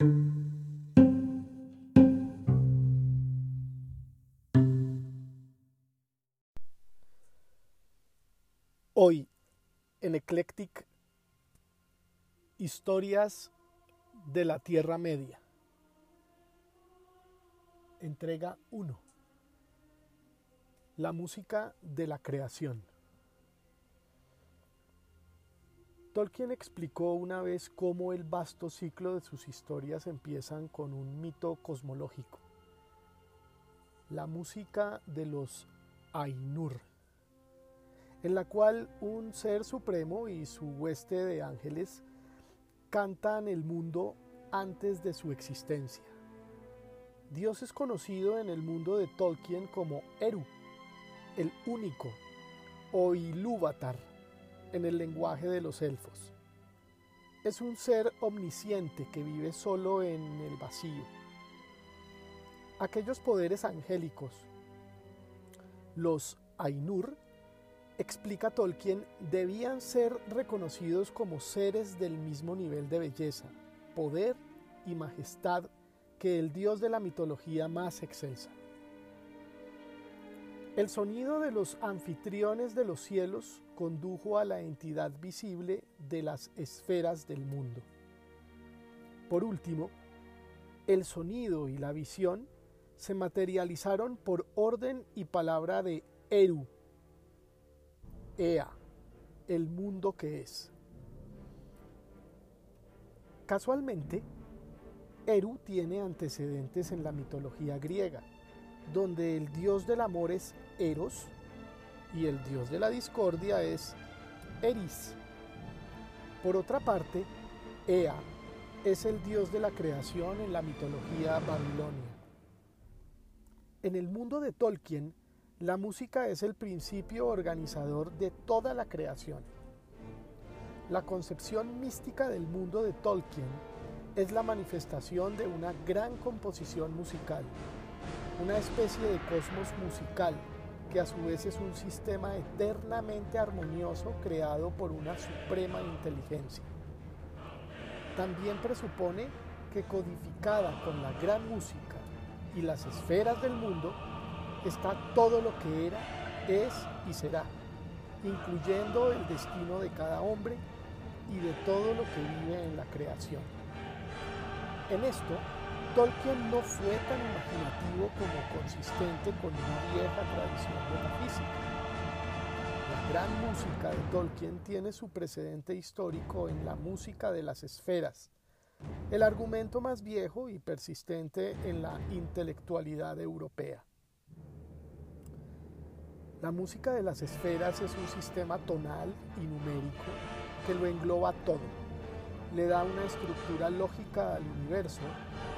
Hoy, en Eclectic, historias de la Tierra Media. Entrega 1. La música de la creación. Tolkien explicó una vez cómo el vasto ciclo de sus historias empiezan con un mito cosmológico. La música de los Ainur en la cual un ser supremo y su hueste de ángeles cantan el mundo antes de su existencia. Dios es conocido en el mundo de Tolkien como Eru, el único, o Ilúvatar en el lenguaje de los elfos. Es un ser omnisciente que vive solo en el vacío. Aquellos poderes angélicos, los Ainur, explica Tolkien, debían ser reconocidos como seres del mismo nivel de belleza, poder y majestad que el dios de la mitología más excelsa. El sonido de los anfitriones de los cielos condujo a la entidad visible de las esferas del mundo. Por último, el sonido y la visión se materializaron por orden y palabra de Eru, Ea, el mundo que es. Casualmente, Eru tiene antecedentes en la mitología griega, donde el dios del amor es Eros y el dios de la discordia es Eris. Por otra parte, Ea es el dios de la creación en la mitología babilonia. En el mundo de Tolkien, la música es el principio organizador de toda la creación. La concepción mística del mundo de Tolkien es la manifestación de una gran composición musical, una especie de cosmos musical que a su vez es un sistema eternamente armonioso creado por una suprema inteligencia. También presupone que codificada con la gran música y las esferas del mundo, está todo lo que era, es y será, incluyendo el destino de cada hombre y de todo lo que vive en la creación. En esto, Tolkien no fue tan imaginativo como consistente con una vieja tradición metafísica. La gran música de Tolkien tiene su precedente histórico en la música de las esferas, el argumento más viejo y persistente en la intelectualidad europea. La música de las esferas es un sistema tonal y numérico que lo engloba todo. Le da una estructura lógica al universo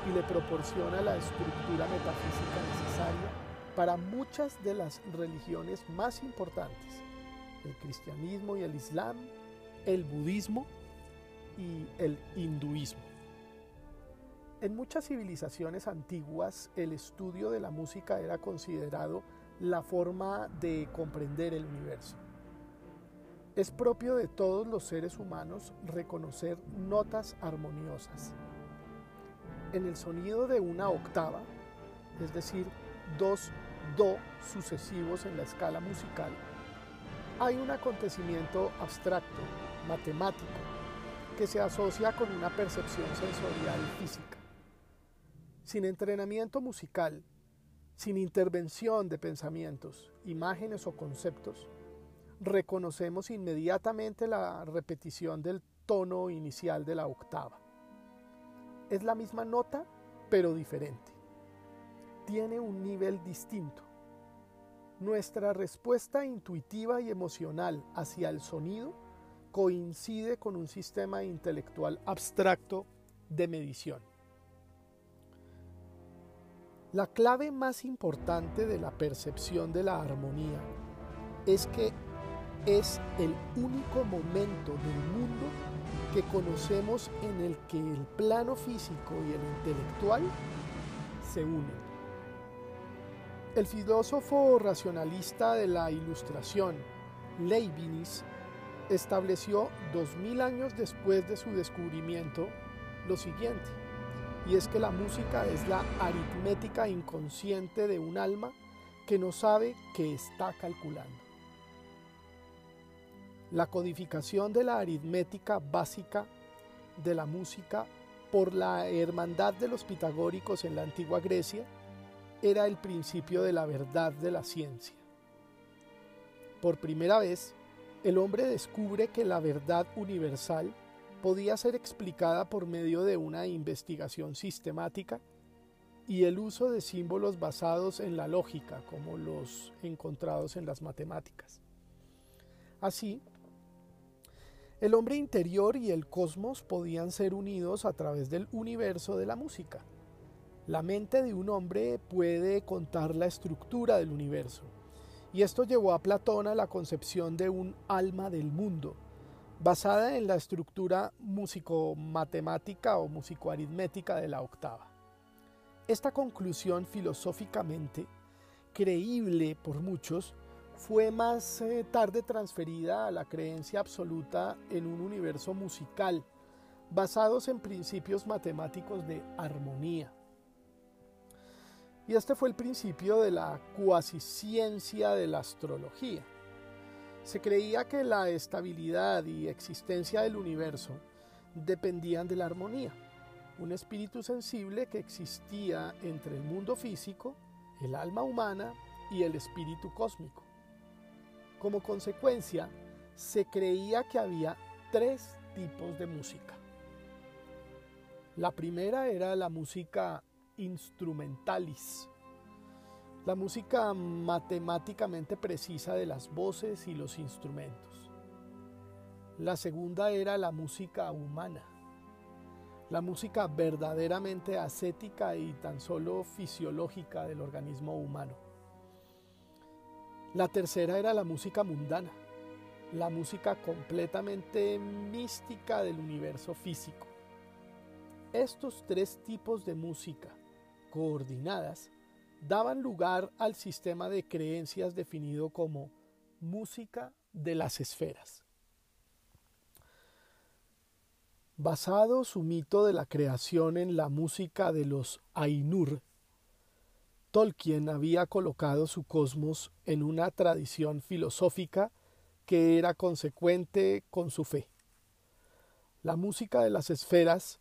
y le proporciona la estructura metafísica necesaria para muchas de las religiones más importantes, el cristianismo y el islam, el budismo y el hinduismo. En muchas civilizaciones antiguas el estudio de la música era considerado la forma de comprender el universo. Es propio de todos los seres humanos reconocer notas armoniosas. En el sonido de una octava, es decir, dos do sucesivos en la escala musical, hay un acontecimiento abstracto, matemático, que se asocia con una percepción sensorial física. Sin entrenamiento musical, sin intervención de pensamientos, imágenes o conceptos, reconocemos inmediatamente la repetición del tono inicial de la octava. Es la misma nota, pero diferente. Tiene un nivel distinto. Nuestra respuesta intuitiva y emocional hacia el sonido coincide con un sistema intelectual abstracto de medición. La clave más importante de la percepción de la armonía es que es el único momento del mundo que conocemos en el que el plano físico y el intelectual se unen. El filósofo racionalista de la Ilustración, Leibniz, estableció dos mil años después de su descubrimiento lo siguiente. y es que la música es la aritmética inconsciente de un alma que no sabe que está calculando. La codificación de la aritmética básica de la música por la hermandad de los pitagóricos en la antigua Grecia era el principio de la verdad de la ciencia. Por primera vez, el hombre descubre que la verdad universal podía ser explicada por medio de una investigación sistemática y el uso de símbolos basados en la lógica, como los encontrados en las matemáticas. Así, el hombre interior y el cosmos podían ser unidos a través del universo de la música. La mente de un hombre puede contar la estructura del universo, y esto llevó a Platón a la concepción de un alma del mundo, basada en la estructura músico-matemática o músico-aritmética de la octava. Esta conclusión filosóficamente creíble por muchos fue más eh, tarde transferida a la creencia absoluta en un universo musical, basados en principios matemáticos de armonía. Y este fue el principio de la cuasi ciencia de la astrología. Se creía que la estabilidad y existencia del universo dependían de la armonía, un espíritu sensible que existía entre el mundo físico, el alma humana y el espíritu cósmico. Como consecuencia, se creía que había tres tipos de música. La primera era la música instrumentalis, la música matemáticamente precisa de las voces y los instrumentos. La segunda era la música humana, la música verdaderamente ascética y tan solo fisiológica del organismo humano. La tercera era la música mundana, la música completamente mística del universo físico. Estos tres tipos de música coordinadas daban lugar al sistema de creencias definido como música de las esferas. Basado su mito de la creación en la música de los Ainur, Tolkien había colocado su cosmos en una tradición filosófica que era consecuente con su fe. La música de las esferas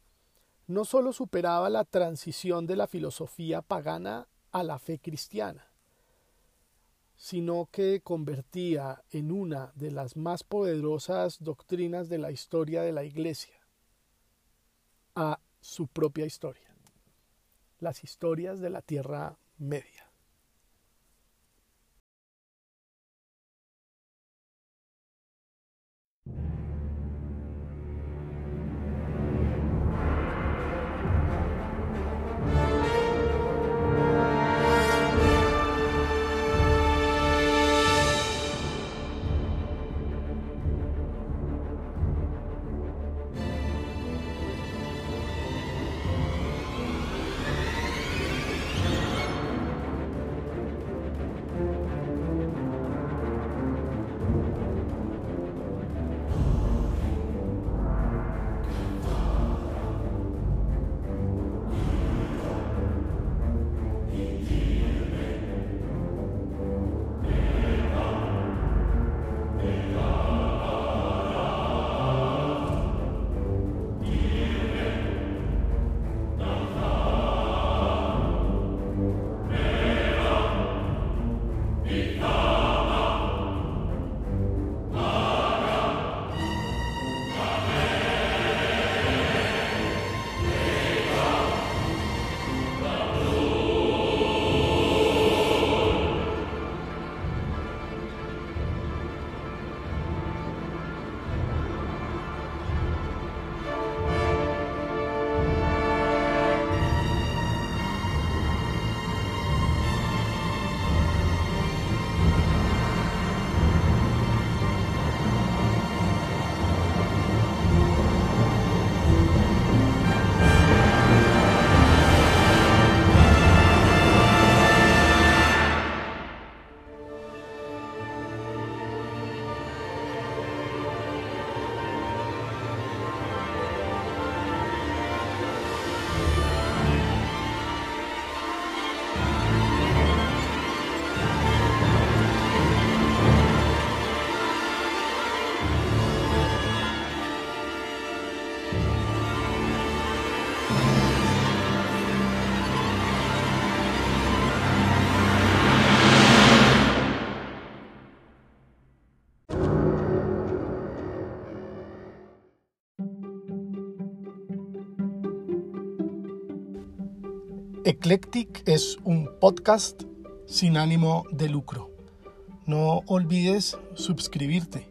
no sólo superaba la transición de la filosofía pagana a la fe cristiana, sino que convertía en una de las más poderosas doctrinas de la historia de la Iglesia a su propia historia, las historias de la Tierra Media. Eclectic es un podcast sin ánimo de lucro. No olvides suscribirte.